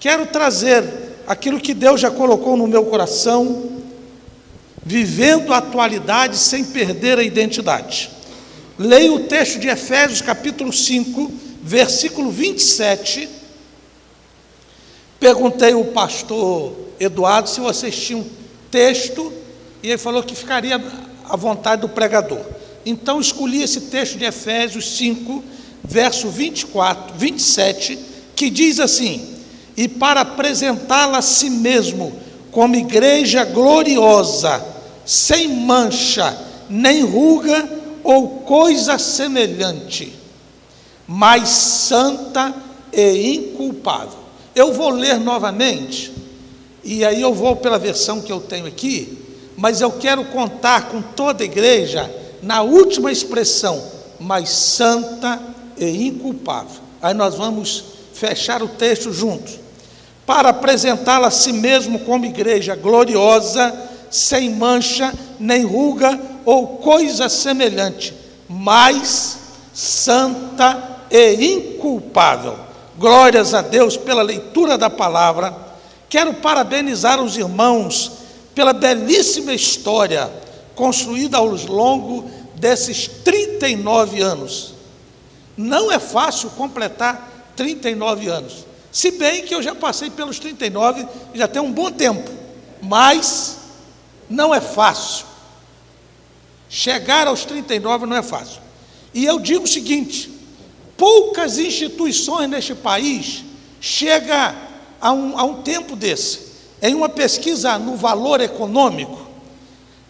quero trazer aquilo que Deus já colocou no meu coração, vivendo a atualidade sem perder a identidade. Leio o texto de Efésios, capítulo 5, versículo 27. Perguntei ao pastor Eduardo se vocês tinham texto, e ele falou que ficaria à vontade do pregador. Então escolhi esse texto de Efésios 5, verso 24, 27, que diz assim: E para apresentá-la a si mesmo como igreja gloriosa, sem mancha, nem ruga ou coisa semelhante, mas santa e inculpável. Eu vou ler novamente, e aí eu vou pela versão que eu tenho aqui, mas eu quero contar com toda a igreja na última expressão, mas santa e inculpável. Aí nós vamos fechar o texto juntos. Para apresentá-la a si mesmo como igreja gloriosa, sem mancha, nem ruga ou coisa semelhante, mas santa e inculpável. Glórias a Deus pela leitura da palavra. Quero parabenizar os irmãos pela belíssima história construída ao longo desses 39 anos. Não é fácil completar 39 anos. Se bem que eu já passei pelos 39, já tem um bom tempo, mas não é fácil. Chegar aos 39 não é fácil. E eu digo o seguinte: poucas instituições neste país chegam a um, a um tempo desse. Em uma pesquisa no valor econômico,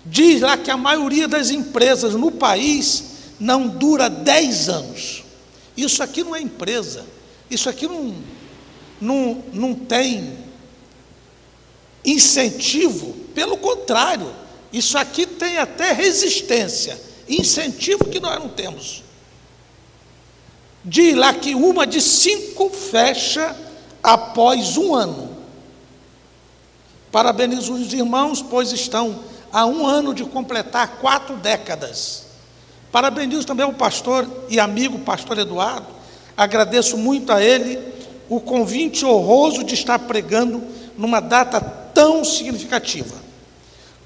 diz lá que a maioria das empresas no país não dura 10 anos. Isso aqui não é empresa, isso aqui não, não, não tem incentivo, pelo contrário, isso aqui tem até resistência, incentivo que nós não temos. Diz lá que uma de cinco fecha após um ano. Parabenizo os irmãos, pois estão há um ano de completar quatro décadas. Parabenizo também o pastor e amigo pastor Eduardo. Agradeço muito a ele o convite honroso de estar pregando numa data tão significativa.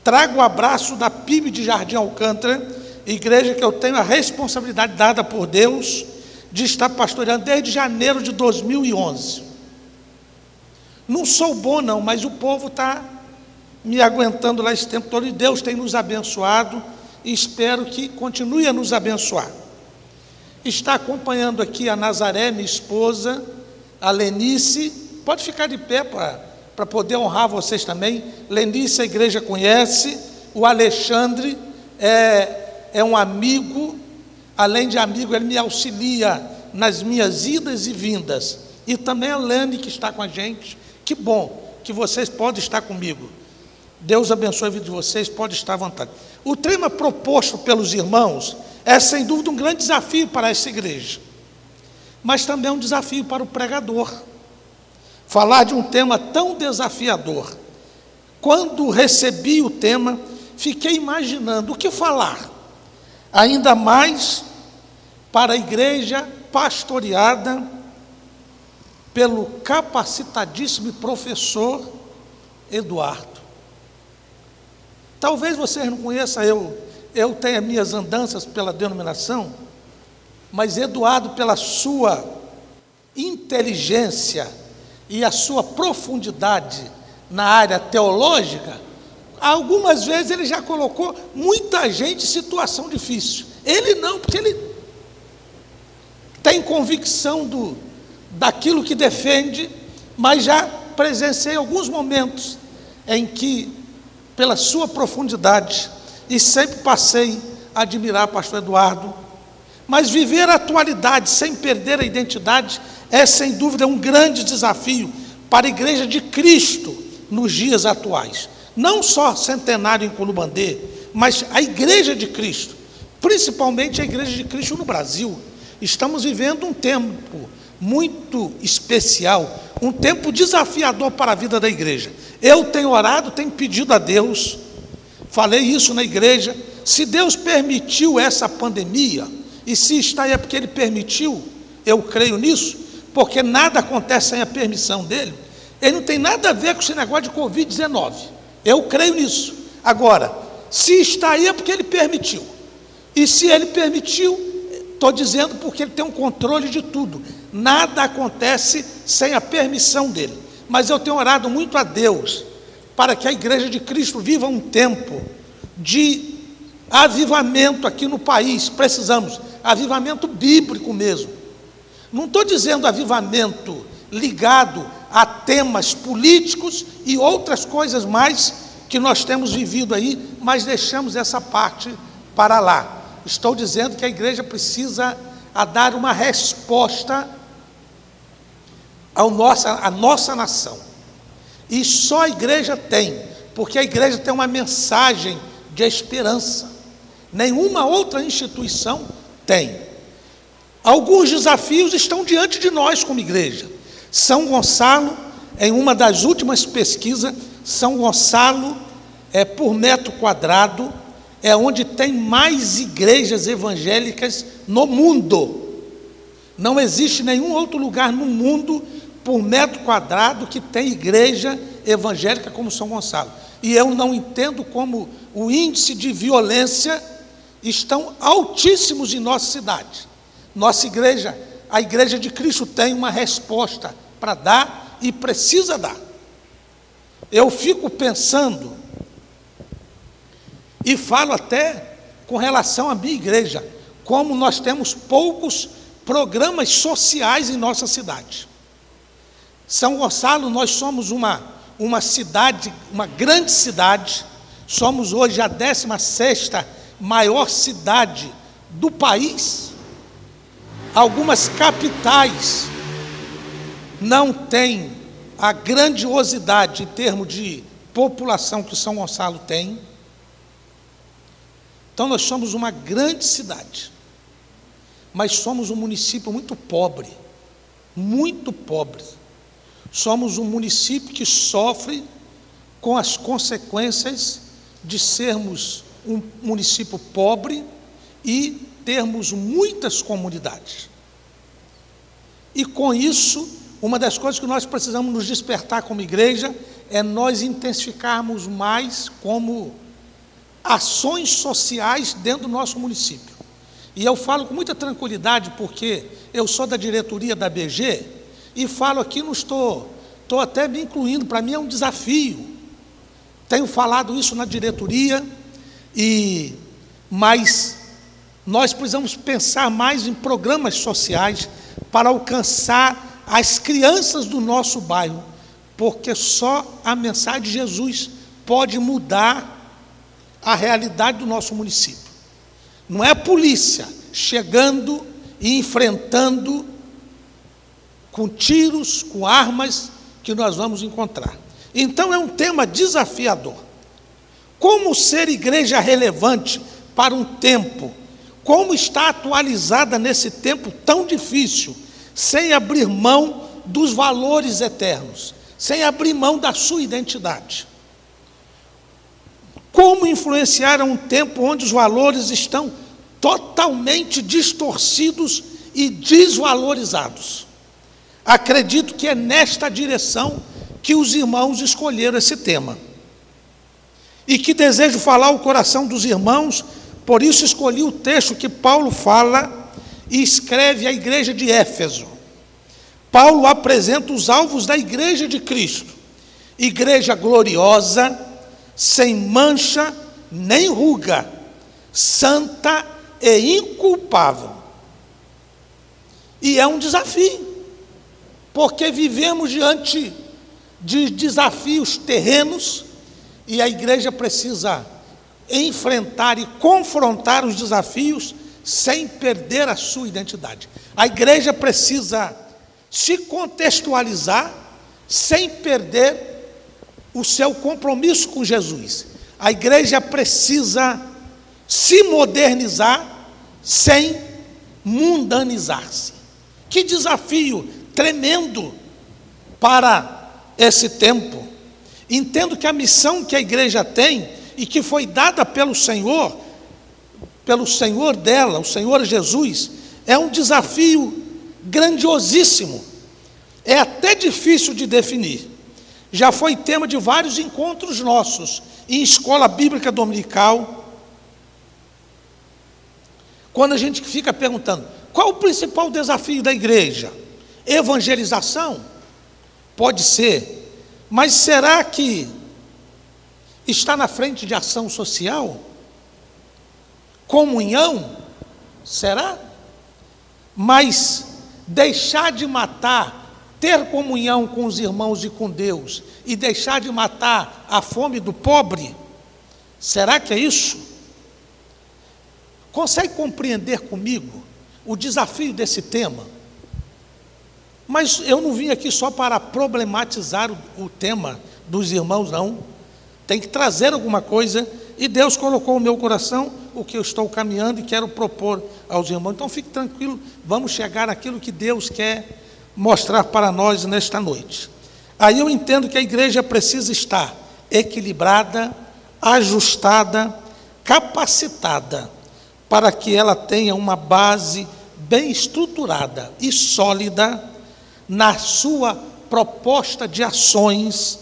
Trago o abraço da PIB de Jardim Alcântara, igreja que eu tenho a responsabilidade dada por Deus de estar pastoreando desde janeiro de 2011. Não sou bom, não, mas o povo está me aguentando lá esse tempo todo e Deus tem nos abençoado e espero que continue a nos abençoar. Está acompanhando aqui a Nazaré, minha esposa, a Lenice, pode ficar de pé para poder honrar vocês também. Lenice, a igreja conhece, o Alexandre é, é um amigo, além de amigo, ele me auxilia nas minhas idas e vindas. E também a Lane, que está com a gente. Que bom que vocês podem estar comigo. Deus abençoe a vida de vocês, pode estar à vontade. O tema proposto pelos irmãos é, sem dúvida, um grande desafio para essa igreja, mas também um desafio para o pregador. Falar de um tema tão desafiador. Quando recebi o tema, fiquei imaginando o que falar, ainda mais para a igreja pastoreada pelo capacitadíssimo professor Eduardo. Talvez vocês não conheçam eu, eu tenho minhas andanças pela denominação, mas Eduardo, pela sua inteligência e a sua profundidade na área teológica, algumas vezes ele já colocou muita gente em situação difícil. Ele não, porque ele tem convicção do, daquilo que defende, mas já presenciei alguns momentos em que pela sua profundidade e sempre passei a admirar pastor Eduardo. Mas viver a atualidade sem perder a identidade é sem dúvida um grande desafio para a igreja de Cristo nos dias atuais. Não só centenário em Colubandê, mas a igreja de Cristo, principalmente a igreja de Cristo no Brasil. Estamos vivendo um tempo muito especial, um tempo desafiador para a vida da igreja. Eu tenho orado, tenho pedido a Deus, falei isso na igreja. Se Deus permitiu essa pandemia, e se está aí é porque Ele permitiu, eu creio nisso, porque nada acontece sem a permissão dEle. Ele não tem nada a ver com esse negócio de Covid-19. Eu creio nisso. Agora, se está aí é porque ele permitiu. E se ele permitiu, estou dizendo porque ele tem um controle de tudo. Nada acontece sem a permissão dele. Mas eu tenho orado muito a Deus para que a igreja de Cristo viva um tempo de avivamento aqui no país. Precisamos, avivamento bíblico mesmo. Não estou dizendo avivamento ligado a temas políticos e outras coisas mais que nós temos vivido aí, mas deixamos essa parte para lá. Estou dizendo que a igreja precisa a dar uma resposta ao nossa, à nossa nação. E só a igreja tem, porque a igreja tem uma mensagem de esperança. Nenhuma outra instituição tem. Alguns desafios estão diante de nós como igreja. São Gonçalo, em uma das últimas pesquisas, São Gonçalo é por metro quadrado é onde tem mais igrejas evangélicas no mundo. Não existe nenhum outro lugar no mundo por metro quadrado que tem igreja evangélica como São Gonçalo. E eu não entendo como o índice de violência estão altíssimos em nossa cidade. Nossa igreja, a igreja de Cristo tem uma resposta para dar e precisa dar. Eu fico pensando e falo até com relação à minha igreja, como nós temos poucos programas sociais em nossa cidade. São Gonçalo, nós somos uma, uma cidade, uma grande cidade, somos hoje a 16 maior cidade do país. Algumas capitais não têm a grandiosidade em termos de população que São Gonçalo tem. Então nós somos uma grande cidade, mas somos um município muito pobre, muito pobre somos um município que sofre com as consequências de sermos um município pobre e termos muitas comunidades. E com isso, uma das coisas que nós precisamos nos despertar como igreja é nós intensificarmos mais como ações sociais dentro do nosso município. E eu falo com muita tranquilidade porque eu sou da diretoria da BG e falo aqui, não estou, estou até me incluindo, para mim é um desafio. Tenho falado isso na diretoria, e mas nós precisamos pensar mais em programas sociais para alcançar as crianças do nosso bairro, porque só a mensagem de Jesus pode mudar a realidade do nosso município. Não é a polícia chegando e enfrentando com tiros, com armas que nós vamos encontrar. Então é um tema desafiador. Como ser igreja relevante para um tempo? Como está atualizada nesse tempo tão difícil, sem abrir mão dos valores eternos, sem abrir mão da sua identidade? Como influenciar um tempo onde os valores estão totalmente distorcidos e desvalorizados? Acredito que é nesta direção que os irmãos escolheram esse tema. E que desejo falar o coração dos irmãos, por isso escolhi o texto que Paulo fala e escreve à igreja de Éfeso. Paulo apresenta os alvos da igreja de Cristo, igreja gloriosa, sem mancha nem ruga, santa e inculpável. E é um desafio porque vivemos diante de desafios terrenos e a igreja precisa enfrentar e confrontar os desafios sem perder a sua identidade. A igreja precisa se contextualizar sem perder o seu compromisso com Jesus. A igreja precisa se modernizar sem mundanizar-se. Que desafio tremendo para esse tempo. Entendo que a missão que a igreja tem e que foi dada pelo Senhor, pelo Senhor dela, o Senhor Jesus, é um desafio grandiosíssimo. É até difícil de definir. já foi tema de vários encontros nossos, em escola bíblica dominical. Quando a gente fica perguntando, qual o principal desafio da igreja? Evangelização? Pode ser, mas será que está na frente de ação social? Comunhão? Será? Mas deixar de matar, ter comunhão com os irmãos e com Deus e deixar de matar a fome do pobre? Será que é isso? Consegue compreender comigo o desafio desse tema? Mas eu não vim aqui só para problematizar o, tema dos irmãos, não. Tem que trazer alguma coisa e Deus colocou no meu coração o que eu estou caminhando e quero propor aos irmãos. Então fique tranquilo, vamos chegar naquilo que Deus quer mostrar para nós nesta noite. Aí eu entendo que a igreja precisa estar equilibrada, ajustada, capacitada, para que ela tenha uma base bem estruturada e sólida na sua proposta de ações,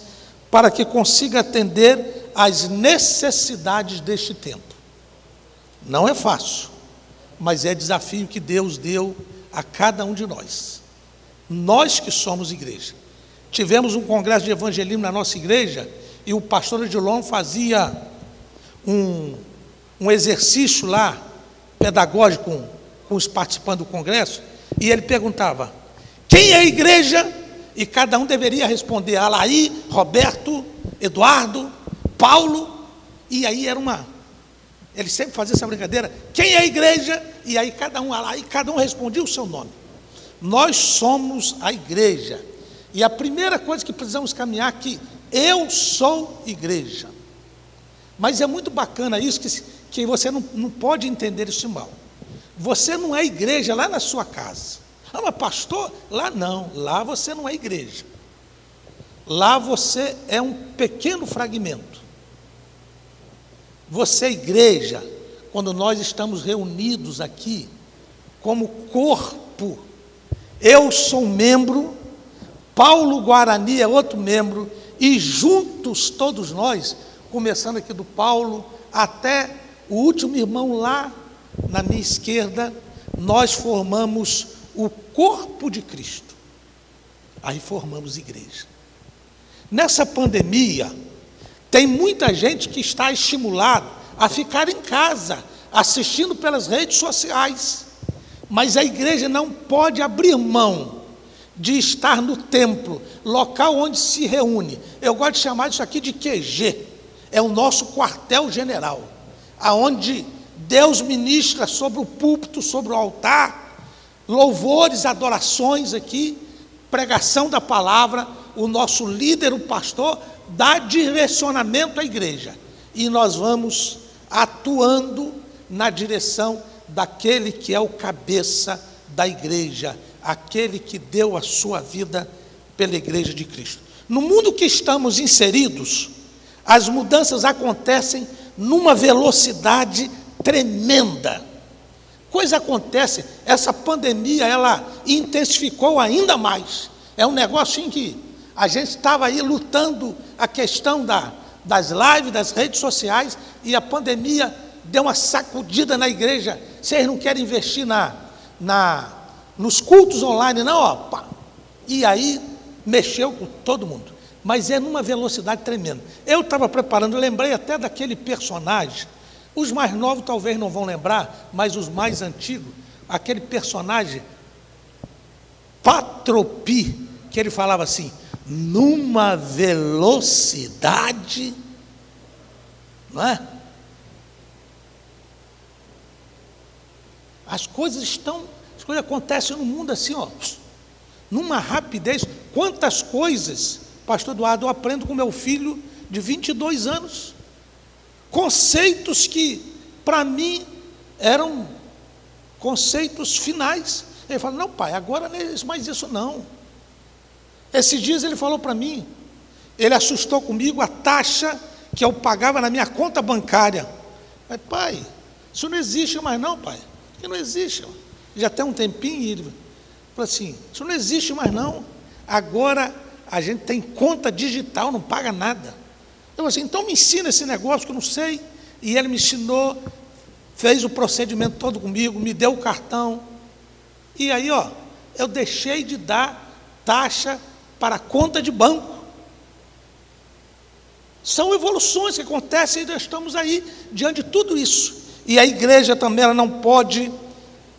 para que consiga atender às necessidades deste tempo. Não é fácil, mas é desafio que Deus deu a cada um de nós. Nós que somos igreja. Tivemos um congresso de evangelismo na nossa igreja e o pastor Edilon fazia um, um exercício lá, pedagógico, com, com os participantes do congresso, e ele perguntava: quem é a igreja? E cada um deveria responder: Alaí, Roberto, Eduardo, Paulo. E aí era uma, ele sempre fazia essa brincadeira. Quem é a igreja? E aí cada um e cada um respondia o seu nome. Nós somos a igreja. E a primeira coisa que precisamos caminhar aqui, eu sou igreja. Mas é muito bacana isso, que, que você não, não pode entender isso mal. Você não é igreja lá na sua casa. Ah, mas pastor, lá não, lá você não é igreja. Lá você é um pequeno fragmento. Você, igreja, quando nós estamos reunidos aqui, como corpo, eu sou um membro, Paulo Guarani é outro membro, e juntos todos nós, começando aqui do Paulo até o último irmão lá na minha esquerda, nós formamos o corpo de Cristo. Aí formamos igreja. Nessa pandemia, tem muita gente que está estimulado a ficar em casa, assistindo pelas redes sociais. Mas a igreja não pode abrir mão de estar no templo, local onde se reúne. Eu gosto de chamar isso aqui de QG. É o nosso quartel-general, aonde Deus ministra sobre o púlpito, sobre o altar, louvores, adorações aqui, pregação da palavra, o nosso líder, o pastor, dá direcionamento à igreja. E nós vamos atuando na direção daquele que é o cabeça da igreja, aquele que deu a sua vida pela igreja de Cristo. No mundo que estamos inseridos, as mudanças acontecem numa velocidade tremenda. Coisa acontece, essa pandemia ela intensificou ainda mais. É um negócio em que a gente estava aí lutando a questão da, das lives, das redes sociais, e a pandemia deu uma sacudida na igreja. Vocês não querem investir na, na, nos cultos online, não? E aí mexeu com todo mundo. Mas é numa velocidade tremenda. Eu estava preparando, lembrei até daquele personagem. Os mais novos talvez não vão lembrar, mas os mais antigos, aquele personagem Patropi, que ele falava assim: numa velocidade, não é? As coisas estão, as coisas acontecem no mundo assim, ó, numa rapidez. Quantas coisas, Pastor Eduardo, eu aprendo com meu filho de 22 anos. Conceitos que, para mim, eram conceitos finais. Ele fala: Não, pai, agora não é mais isso, não. Esses dias ele falou para mim, ele assustou comigo a taxa que eu pagava na minha conta bancária. Mas, pai, isso não existe mais não, pai. Que não existe. Já tem um tempinho, ele falou assim, isso não existe mais não. Agora a gente tem conta digital, não paga nada. Eu assim, então me ensina esse negócio que eu não sei. E ele me ensinou, fez o procedimento todo comigo, me deu o cartão. E aí, ó, eu deixei de dar taxa para conta de banco. São evoluções que acontecem e nós estamos aí diante de tudo isso. E a igreja também ela não pode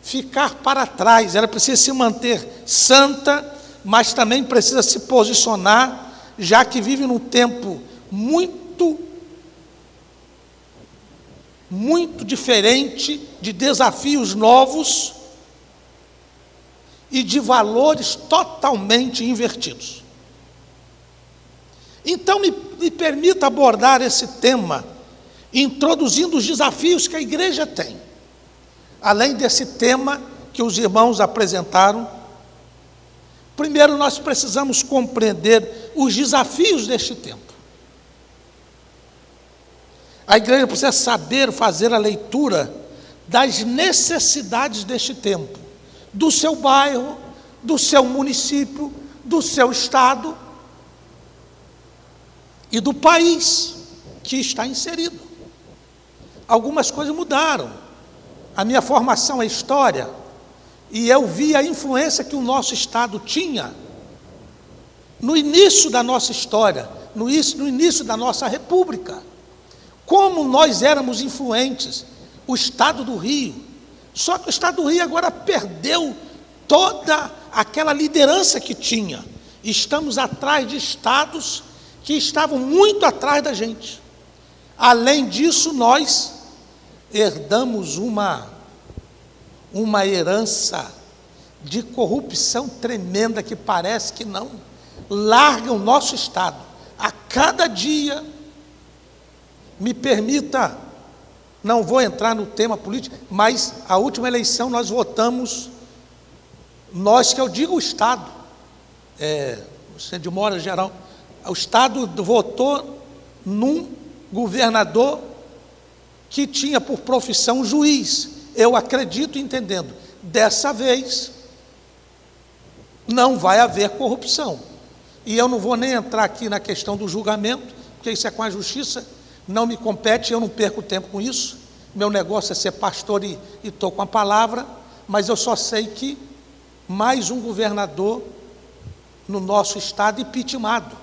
ficar para trás, ela precisa se manter santa, mas também precisa se posicionar, já que vive num tempo muito, muito diferente, de desafios novos e de valores totalmente invertidos. Então, me, me permita abordar esse tema, introduzindo os desafios que a igreja tem. Além desse tema que os irmãos apresentaram, primeiro nós precisamos compreender os desafios deste tempo. A igreja precisa saber fazer a leitura das necessidades deste tempo, do seu bairro, do seu município, do seu estado e do país que está inserido. Algumas coisas mudaram. A minha formação é história e eu vi a influência que o nosso Estado tinha no início da nossa história, no início, no início da nossa República. Como nós éramos influentes, o Estado do Rio. Só que o Estado do Rio agora perdeu toda aquela liderança que tinha. Estamos atrás de estados que estavam muito atrás da gente. Além disso, nós herdamos uma, uma herança de corrupção tremenda que parece que não larga o nosso Estado. A cada dia, me permita, não vou entrar no tema político, mas a última eleição nós votamos, nós que eu digo o Estado, é, de mora geral, o Estado votou num governador que tinha por profissão juiz. Eu acredito entendendo. Dessa vez, não vai haver corrupção. E eu não vou nem entrar aqui na questão do julgamento, porque isso é com a justiça, não me compete, eu não perco tempo com isso. Meu negócio é ser pastor e estou com a palavra, mas eu só sei que mais um governador no nosso estado impeachmentado.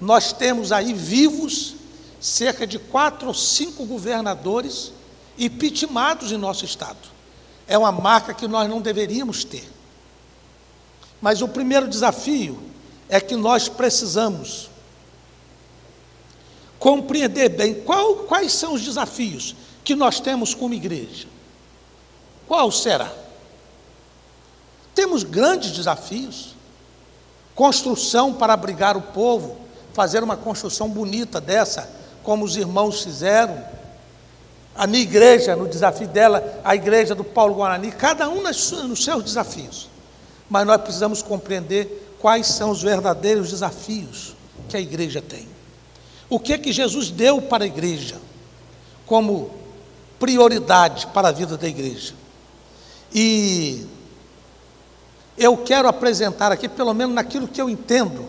Nós temos aí vivos cerca de quatro ou cinco governadores impeachmentados em nosso estado. É uma marca que nós não deveríamos ter. Mas o primeiro desafio é que nós precisamos compreender bem qual, quais são os desafios que nós temos como igreja. Qual será? Temos grandes desafios. Construção para abrigar o povo, fazer uma construção bonita dessa, como os irmãos fizeram. A minha igreja, no desafio dela, a igreja do Paulo Guarani, cada um nos seus desafios. Mas nós precisamos compreender quais são os verdadeiros desafios que a igreja tem. O que é que Jesus deu para a igreja como prioridade para a vida da igreja? E eu quero apresentar aqui, pelo menos naquilo que eu entendo,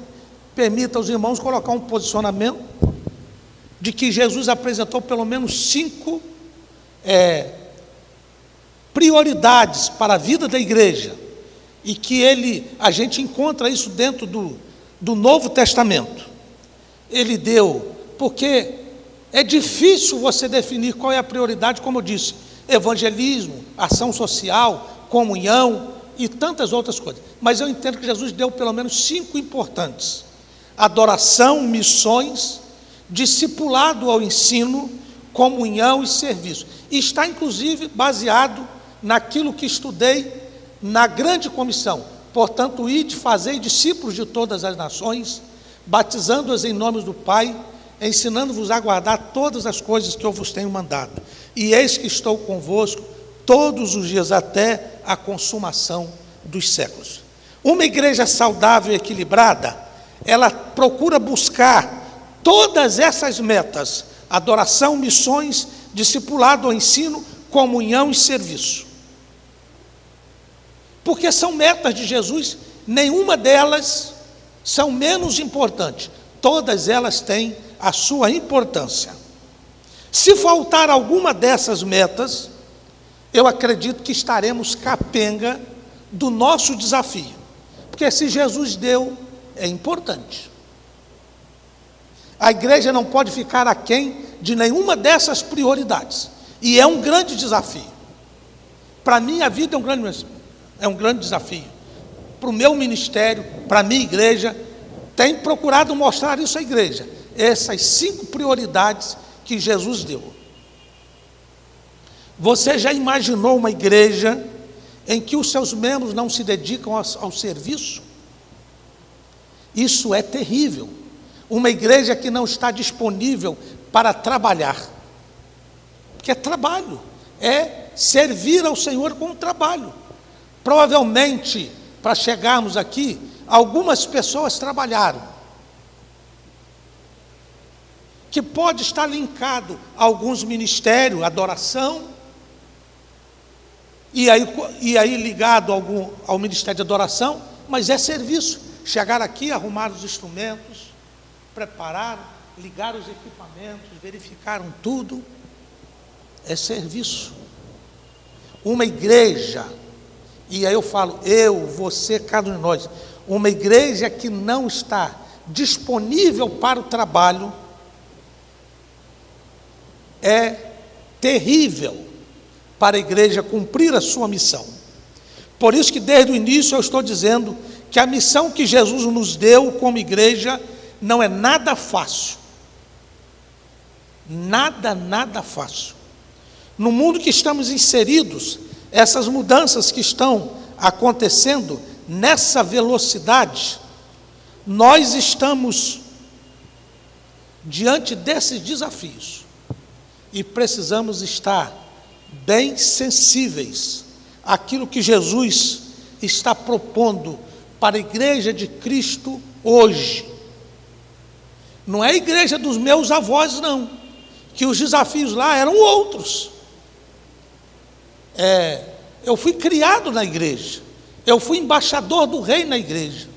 permita aos irmãos colocar um posicionamento de que Jesus apresentou pelo menos cinco é, prioridades para a vida da igreja e que ele, a gente encontra isso dentro do, do Novo Testamento. Ele deu, porque é difícil você definir qual é a prioridade, como eu disse, evangelismo, ação social, comunhão e tantas outras coisas. Mas eu entendo que Jesus deu pelo menos cinco importantes adoração, missões, discipulado ao ensino, comunhão e serviço. E está inclusive baseado naquilo que estudei na grande comissão. Portanto, ide, fazei discípulos de todas as nações, batizando-os em nome do Pai, ensinando-vos a guardar todas as coisas que eu vos tenho mandado. E eis que estou convosco todos os dias até a consumação dos séculos. Uma igreja saudável e equilibrada ela procura buscar todas essas metas: adoração, missões, discipulado, ensino, comunhão e serviço. Porque são metas de Jesus, nenhuma delas são menos importantes. Todas elas têm a sua importância. Se faltar alguma dessas metas, eu acredito que estaremos capenga do nosso desafio. Porque se Jesus deu, é importante. A igreja não pode ficar aquém de nenhuma dessas prioridades. E é um grande desafio. Para mim, a vida é um grande, é um grande desafio. Para o meu ministério, para a minha igreja, tem procurado mostrar isso à igreja. Essas cinco prioridades que Jesus deu. Você já imaginou uma igreja em que os seus membros não se dedicam ao, ao serviço? Isso é terrível. Uma igreja que não está disponível para trabalhar. Porque é trabalho, é servir ao Senhor com trabalho. Provavelmente, para chegarmos aqui, algumas pessoas trabalharam. Que pode estar linkado a alguns ministérios, adoração, e aí, e aí ligado algum, ao Ministério de Adoração, mas é serviço. Chegar aqui, arrumar os instrumentos, preparar, ligar os equipamentos, verificaram tudo, é serviço. Uma igreja, e aí eu falo, eu, você, cada um de nós, uma igreja que não está disponível para o trabalho é terrível para a igreja cumprir a sua missão. Por isso que desde o início eu estou dizendo que a missão que Jesus nos deu como igreja não é nada fácil. Nada, nada fácil. No mundo que estamos inseridos, essas mudanças que estão acontecendo nessa velocidade, nós estamos diante desses desafios e precisamos estar bem sensíveis àquilo que Jesus está propondo para a igreja de Cristo hoje. Não é a igreja dos meus avós, não, que os desafios lá eram outros. É, eu fui criado na igreja, eu fui embaixador do rei na igreja,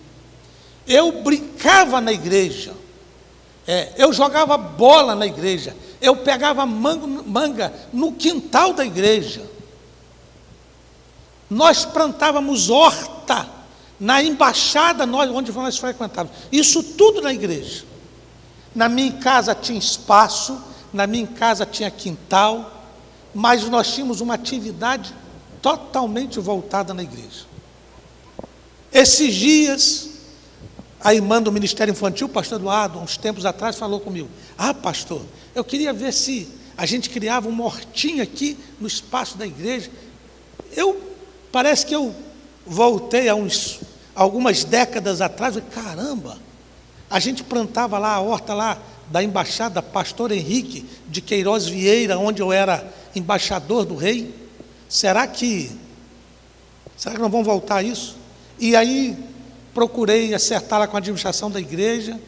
eu brincava na igreja, é, eu jogava bola na igreja, eu pegava manga, manga no quintal da igreja. Nós plantávamos horta na embaixada nós, onde nós frequentávamos. Isso tudo na igreja. Na minha casa tinha espaço, na minha casa tinha quintal, mas nós tínhamos uma atividade totalmente voltada na igreja. Esses dias, a irmã do Ministério Infantil, o pastor Eduardo, uns tempos atrás, falou comigo: Ah, pastor, eu queria ver se a gente criava um mortinho aqui no espaço da igreja. Eu parece que eu voltei a uns algumas décadas atrás, e caramba, a gente plantava lá a horta lá da embaixada Pastor Henrique de Queiroz Vieira, onde eu era embaixador do rei. Será que será que não vão voltar a isso? E aí procurei acertar lá com a administração da igreja.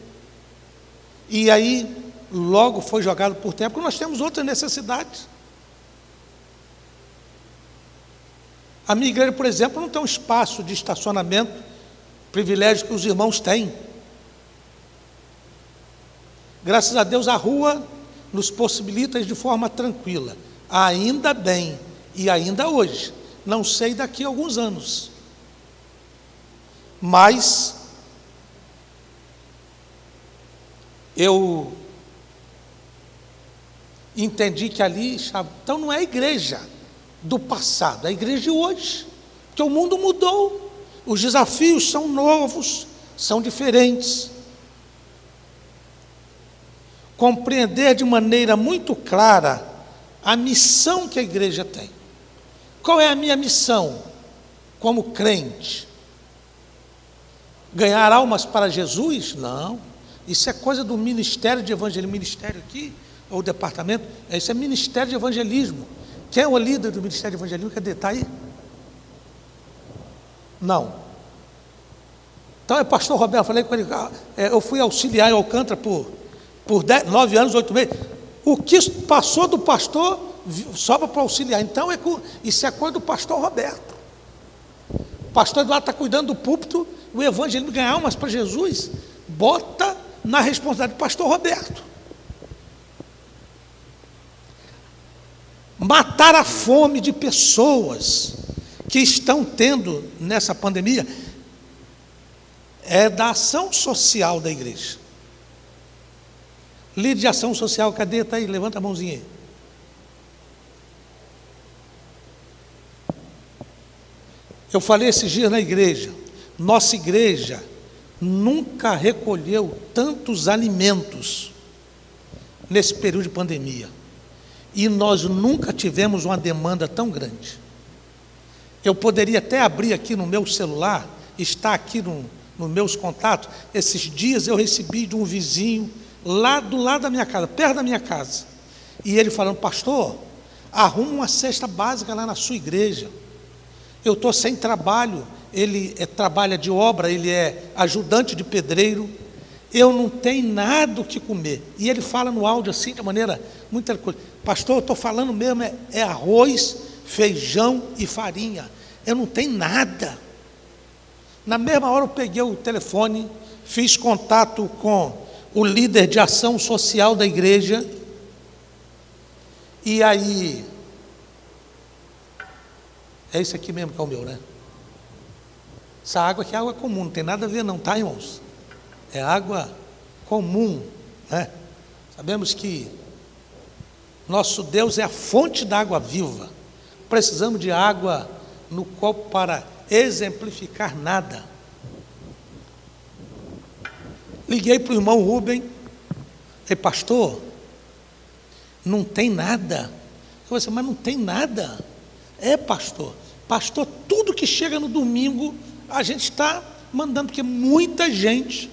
E aí logo foi jogado por terra, porque nós temos outras necessidades. A minha igreja, por exemplo, não tem um espaço de estacionamento, privilégio que os irmãos têm. Graças a Deus, a rua nos possibilita de forma tranquila. Ainda bem, e ainda hoje. Não sei daqui a alguns anos. Mas eu entendi que ali. Então não é a igreja do passado, é a igreja de hoje. Porque o mundo mudou, os desafios são novos, são diferentes. Compreender de maneira muito clara a missão que a igreja tem. Qual é a minha missão como crente? Ganhar almas para Jesus? Não. Isso é coisa do ministério de evangelismo. Ministério aqui ou departamento, isso é Ministério de Evangelismo. Quem é o líder do Ministério de Evangelismo? Cadê? Está aí? Não. Então é pastor Roberto, eu falei com ele, ah, é, eu fui auxiliar em Alcântara por, por dez, nove anos, oito meses. O que passou do pastor sobra para auxiliar. Então é, isso é coisa do pastor Roberto. O pastor Eduardo está cuidando do púlpito o evangelho ganhar almas para Jesus, bota na responsabilidade do pastor Roberto. Matar a fome de pessoas que estão tendo nessa pandemia é da ação social da igreja. Líder de ação social, cadê? Está aí, levanta a mãozinha aí. Eu falei esses dias na igreja, nossa igreja nunca recolheu tantos alimentos nesse período de pandemia. E nós nunca tivemos uma demanda tão grande. Eu poderia até abrir aqui no meu celular, está aqui no, nos meus contatos. Esses dias eu recebi de um vizinho lá do lado da minha casa, perto da minha casa. E ele falando, pastor, arruma uma cesta básica lá na sua igreja. Eu estou sem trabalho, ele é, trabalha de obra, ele é ajudante de pedreiro, eu não tenho nada o que comer. E ele fala no áudio assim, de maneira muito coisa. Pastor, eu estou falando mesmo, é, é arroz, feijão e farinha. Eu não tenho nada. Na mesma hora eu peguei o telefone, fiz contato com o líder de ação social da igreja, e aí é isso aqui mesmo que é o meu, né? Essa água aqui é água comum, não tem nada a ver não, tá, irmãos? É água comum, né? Sabemos que nosso Deus é a fonte da água viva. Precisamos de água no copo para exemplificar nada. Liguei para o irmão Rubem, falei, pastor, não tem nada. Eu falei assim, mas não tem nada. É, pastor. Pastor, tudo que chega no domingo, a gente está mandando, porque muita gente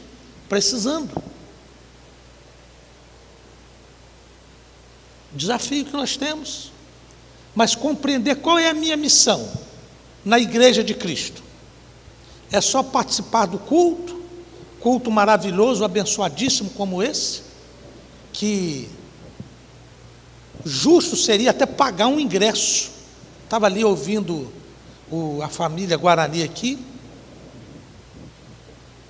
precisando. Desafio que nós temos. Mas compreender qual é a minha missão na igreja de Cristo. É só participar do culto, culto maravilhoso, abençoadíssimo como esse, que justo seria até pagar um ingresso. Estava ali ouvindo o, a família Guarani aqui,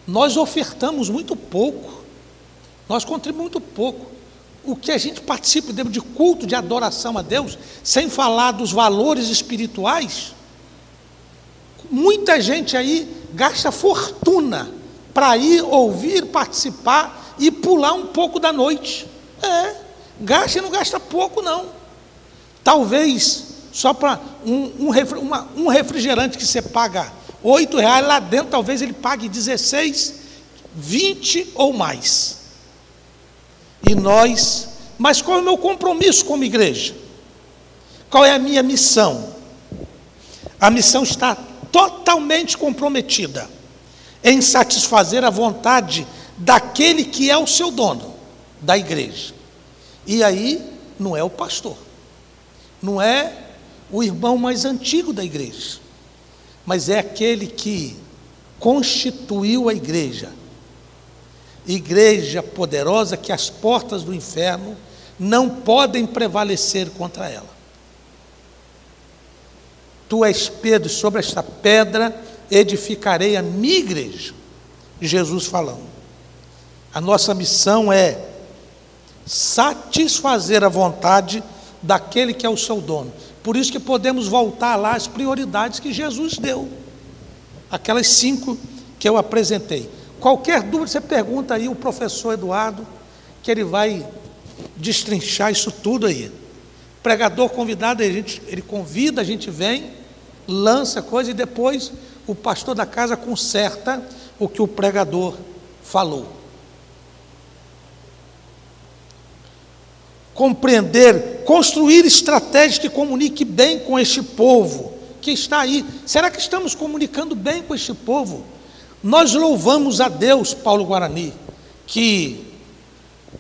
nós ofertamos muito pouco, nós contribuímos muito pouco. O que a gente participa de culto, de adoração a Deus, sem falar dos valores espirituais, muita gente aí gasta fortuna para ir ouvir, participar e pular um pouco da noite. É, gasta e não gasta pouco, não. Talvez só para um, um, um refrigerante que você paga oito reais, lá dentro talvez ele pague 16, 20 ou mais. E nós, mas qual é o meu compromisso como igreja? Qual é a minha missão? A missão está totalmente comprometida em satisfazer a vontade daquele que é o seu dono, da igreja. E aí não é o pastor, não é o irmão mais antigo da igreja, mas é aquele que constituiu a igreja. Igreja poderosa que as portas do inferno não podem prevalecer contra ela. Tu és Pedro, sobre esta pedra edificarei a minha igreja. Jesus falando. A nossa missão é satisfazer a vontade daquele que é o seu dono. Por isso que podemos voltar lá às prioridades que Jesus deu. Aquelas cinco que eu apresentei. Qualquer dúvida, você pergunta aí o professor Eduardo, que ele vai destrinchar isso tudo aí. Pregador convidado, ele convida, a gente vem, lança coisa e depois o pastor da casa conserta o que o pregador falou. compreender, construir estratégias que comunique bem com este povo que está aí. Será que estamos comunicando bem com este povo? Nós louvamos a Deus, Paulo Guarani, que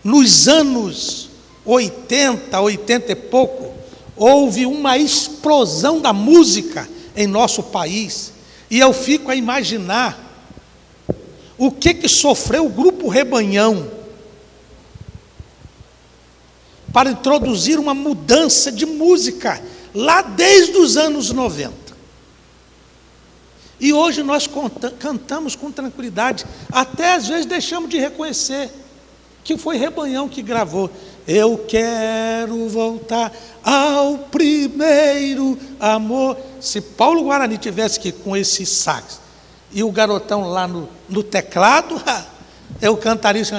nos anos 80, 80 e pouco, houve uma explosão da música em nosso país, e eu fico a imaginar o que que sofreu o grupo Rebanhão para introduzir uma mudança de música lá desde os anos 90. E hoje nós cantamos com tranquilidade, até às vezes deixamos de reconhecer que foi Rebanhão que gravou. Eu quero voltar ao primeiro amor. Se Paulo Guarani tivesse que com esse sax e o garotão lá no, no teclado, eu cantaria isso.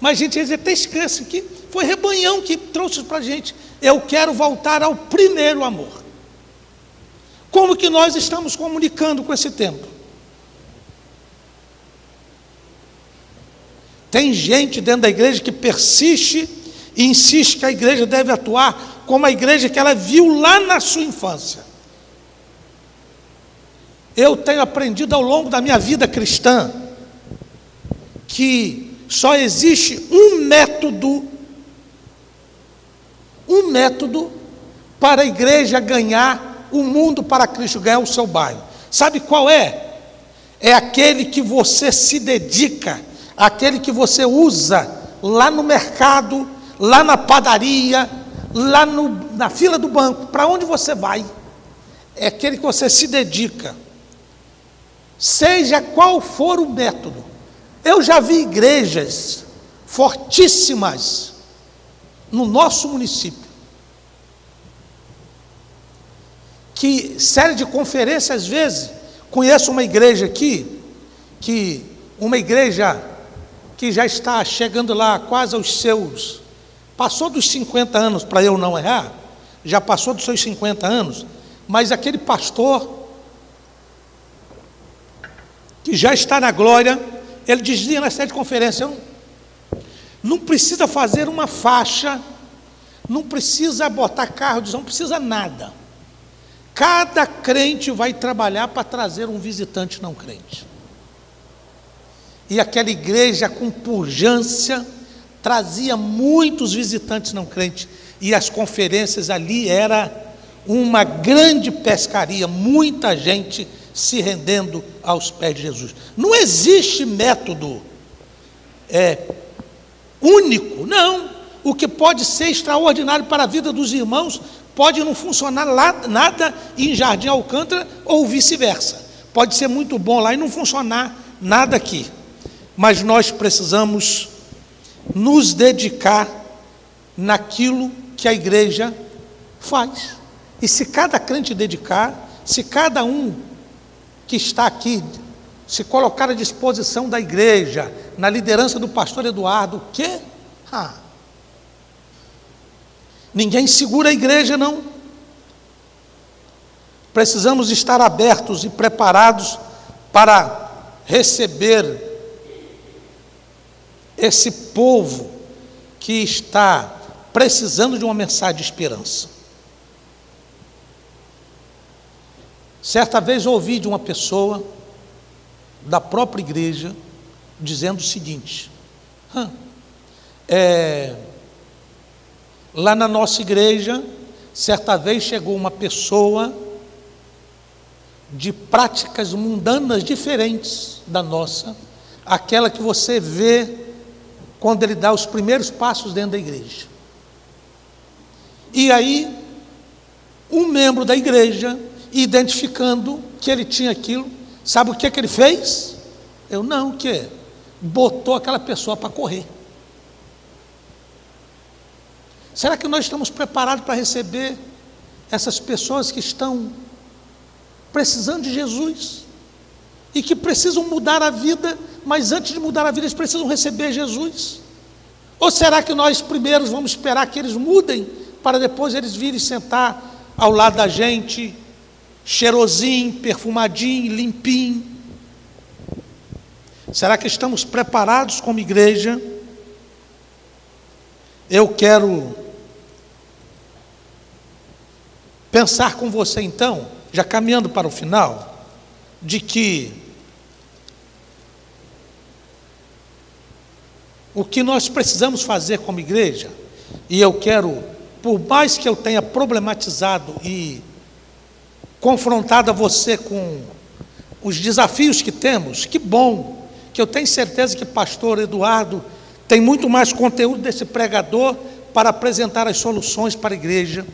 Mas a gente até esquece que foi Rebanhão que trouxe para a gente. Eu quero voltar ao primeiro amor. Como que nós estamos comunicando com esse tempo? Tem gente dentro da igreja que persiste e insiste que a igreja deve atuar como a igreja que ela viu lá na sua infância. Eu tenho aprendido ao longo da minha vida cristã que só existe um método, um método para a igreja ganhar o mundo, para Cristo ganhar o seu bairro. Sabe qual é? É aquele que você se dedica, aquele que você usa lá no mercado, lá na padaria, lá no, na fila do banco, para onde você vai, é aquele que você se dedica, seja qual for o método. Eu já vi igrejas fortíssimas no nosso município, que série de conferências às vezes, conheço uma igreja aqui, que uma igreja que já está chegando lá quase aos seus Passou dos 50 anos para eu não errar, já passou dos seus 50 anos, mas aquele pastor que já está na glória, ele dizia na sede de conferência: não precisa fazer uma faixa, não precisa botar carro, não precisa nada. Cada crente vai trabalhar para trazer um visitante não crente. E aquela igreja com pujança, trazia muitos visitantes não crentes e as conferências ali era uma grande pescaria, muita gente se rendendo aos pés de Jesus. Não existe método é, único, não. O que pode ser extraordinário para a vida dos irmãos pode não funcionar lá, nada em Jardim Alcântara ou vice-versa. Pode ser muito bom lá e não funcionar nada aqui. Mas nós precisamos nos dedicar naquilo que a igreja faz. E se cada crente dedicar, se cada um que está aqui se colocar à disposição da igreja, na liderança do pastor Eduardo, o quê? Ah, ninguém segura a igreja, não. Precisamos estar abertos e preparados para receber esse povo que está precisando de uma mensagem de esperança. Certa vez ouvi de uma pessoa da própria igreja dizendo o seguinte: é, lá na nossa igreja, certa vez chegou uma pessoa de práticas mundanas diferentes da nossa, aquela que você vê quando ele dá os primeiros passos dentro da igreja. E aí, um membro da igreja, identificando que ele tinha aquilo, sabe o que, que ele fez? Eu não, o que? Botou aquela pessoa para correr. Será que nós estamos preparados para receber essas pessoas que estão precisando de Jesus e que precisam mudar a vida mas antes de mudar a vida, eles precisam receber Jesus? Ou será que nós primeiros vamos esperar que eles mudem, para depois eles virem sentar ao lado da gente, cheirosinho, perfumadinho, limpinho? Será que estamos preparados como igreja? Eu quero pensar com você então, já caminhando para o final, de que O que nós precisamos fazer como igreja, e eu quero, por mais que eu tenha problematizado e confrontado a você com os desafios que temos, que bom, que eu tenho certeza que pastor Eduardo tem muito mais conteúdo desse pregador para apresentar as soluções para a igreja,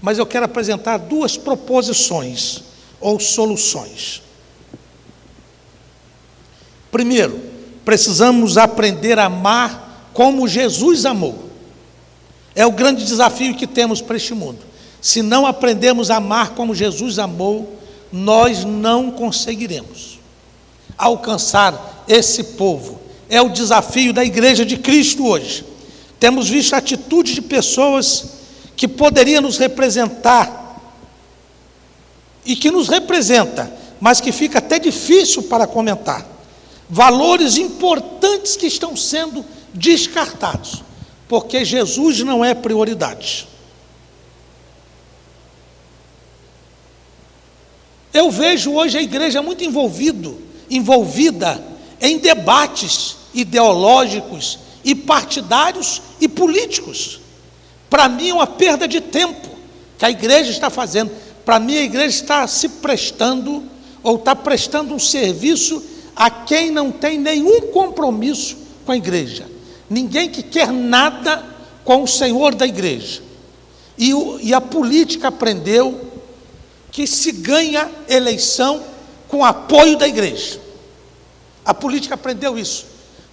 mas eu quero apresentar duas proposições ou soluções. Primeiro, precisamos aprender a amar como Jesus amou. É o grande desafio que temos para este mundo. Se não aprendermos a amar como Jesus amou, nós não conseguiremos alcançar esse povo. É o desafio da igreja de Cristo hoje. Temos visto atitudes de pessoas que poderiam nos representar e que nos representa, mas que fica até difícil para comentar. Valores importantes que estão sendo descartados, porque Jesus não é prioridade. Eu vejo hoje a igreja muito envolvido, envolvida em debates ideológicos e partidários e políticos. Para mim é uma perda de tempo que a igreja está fazendo. Para mim a igreja está se prestando ou está prestando um serviço a quem não tem nenhum compromisso com a igreja. Ninguém que quer nada com o Senhor da igreja. E, o, e a política aprendeu que se ganha eleição com apoio da igreja. A política aprendeu isso.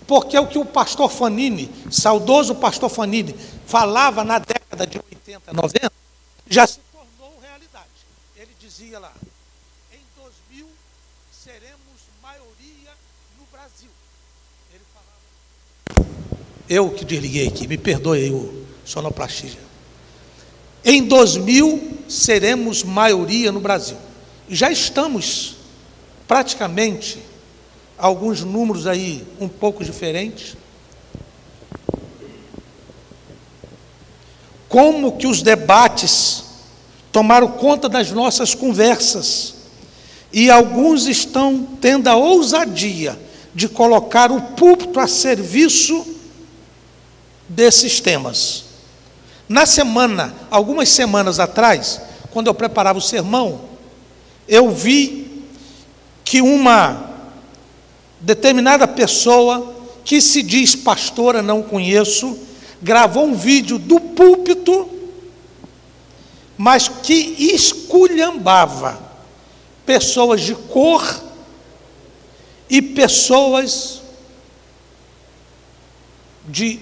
Porque é o que o pastor Fanini, saudoso pastor Fanini, falava na década de 80, 90, já se tornou realidade. Ele dizia lá: em 2000 seremos maioria no Brasil. Ele falava. Eu que desliguei aqui, me perdoe aí o sonoplastia. Em 2000 seremos maioria no Brasil. Já estamos praticamente alguns números aí um pouco diferentes. Como que os debates tomaram conta das nossas conversas e alguns estão tendo a ousadia de colocar o púlpito a serviço desses temas. Na semana, algumas semanas atrás, quando eu preparava o sermão, eu vi que uma determinada pessoa que se diz pastora, não conheço, gravou um vídeo do púlpito, mas que esculhambava pessoas de cor e pessoas de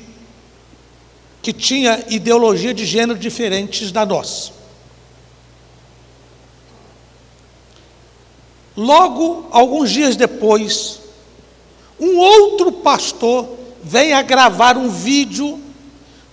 que tinha ideologia de gênero diferentes da nossa. Logo, alguns dias depois, um outro pastor vem a gravar um vídeo,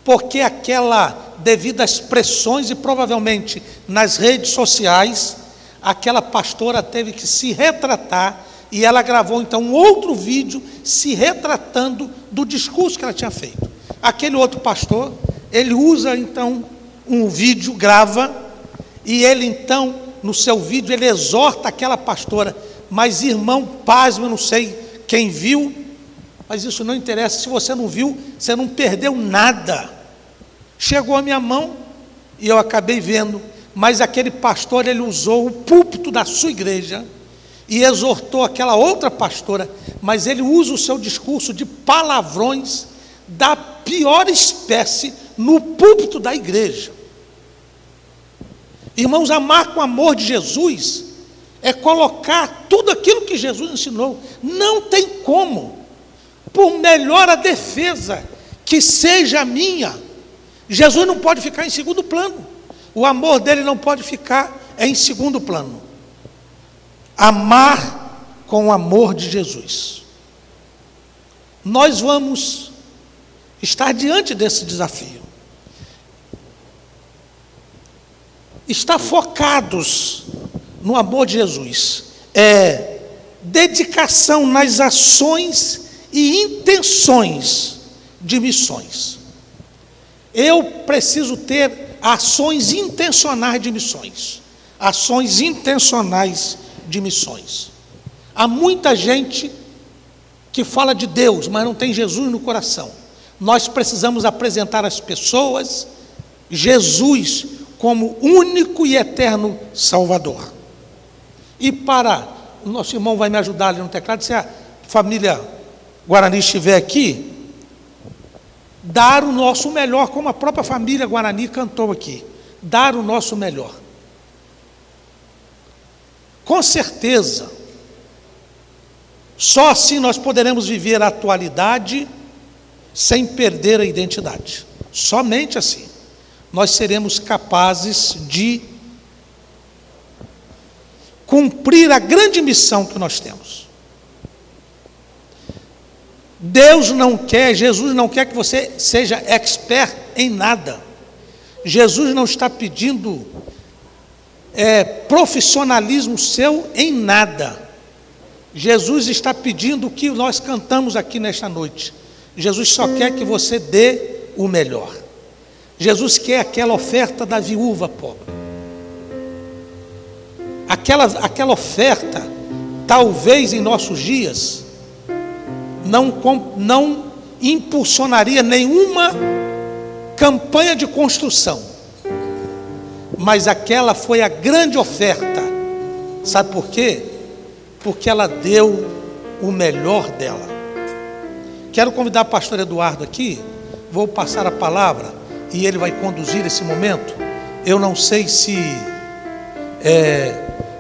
porque aquela, devido às pressões e provavelmente nas redes sociais, aquela pastora teve que se retratar e ela gravou então um outro vídeo se retratando do discurso que ela tinha feito. Aquele outro pastor, ele usa então um vídeo, grava, e ele então, no seu vídeo, ele exorta aquela pastora, mas irmão, pasmo, eu não sei quem viu, mas isso não interessa, se você não viu, você não perdeu nada. Chegou a minha mão e eu acabei vendo, mas aquele pastor, ele usou o púlpito da sua igreja e exortou aquela outra pastora, mas ele usa o seu discurso de palavrões da pior espécie no púlpito da igreja. Irmãos, amar com o amor de Jesus é colocar tudo aquilo que Jesus ensinou. Não tem como, por melhor a defesa que seja minha, Jesus não pode ficar em segundo plano. O amor dele não pode ficar em segundo plano. Amar com o amor de Jesus. Nós vamos estar diante desse desafio. Estar focados no amor de Jesus. É dedicação nas ações e intenções de missões. Eu preciso ter ações intencionais de missões. Ações intencionais de missões. Há muita gente que fala de Deus, mas não tem Jesus no coração nós precisamos apresentar às pessoas Jesus como único e eterno Salvador. E para, o nosso irmão vai me ajudar ali no teclado, se a família Guarani estiver aqui, dar o nosso melhor, como a própria família Guarani cantou aqui, dar o nosso melhor. Com certeza, Só assim nós poderemos viver a atualidade sem perder a identidade. Somente assim nós seremos capazes de cumprir a grande missão que nós temos. Deus não quer, Jesus não quer que você seja expert em nada. Jesus não está pedindo é, profissionalismo seu em nada. Jesus está pedindo o que nós cantamos aqui nesta noite. Jesus só quer que você dê o melhor. Jesus quer aquela oferta da viúva pobre. Aquela, aquela oferta, talvez em nossos dias, não, não impulsionaria nenhuma campanha de construção, mas aquela foi a grande oferta. Sabe por quê? Porque ela deu o melhor dela. Quero convidar o pastor Eduardo aqui, vou passar a palavra e ele vai conduzir esse momento. Eu não sei se. É,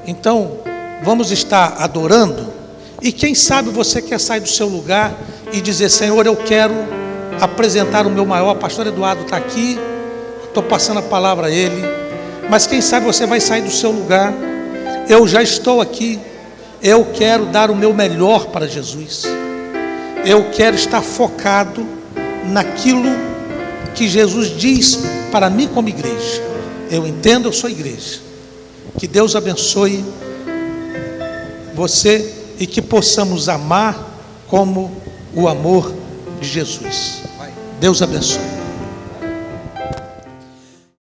então, vamos estar adorando. E quem sabe você quer sair do seu lugar e dizer: Senhor, eu quero apresentar o meu maior. Pastor Eduardo está aqui, estou passando a palavra a ele. Mas quem sabe você vai sair do seu lugar. Eu já estou aqui. Eu quero dar o meu melhor para Jesus. Eu quero estar focado naquilo que Jesus diz para mim como igreja. Eu entendo, eu sou igreja. Que Deus abençoe você e que possamos amar como o amor de Jesus. Deus abençoe.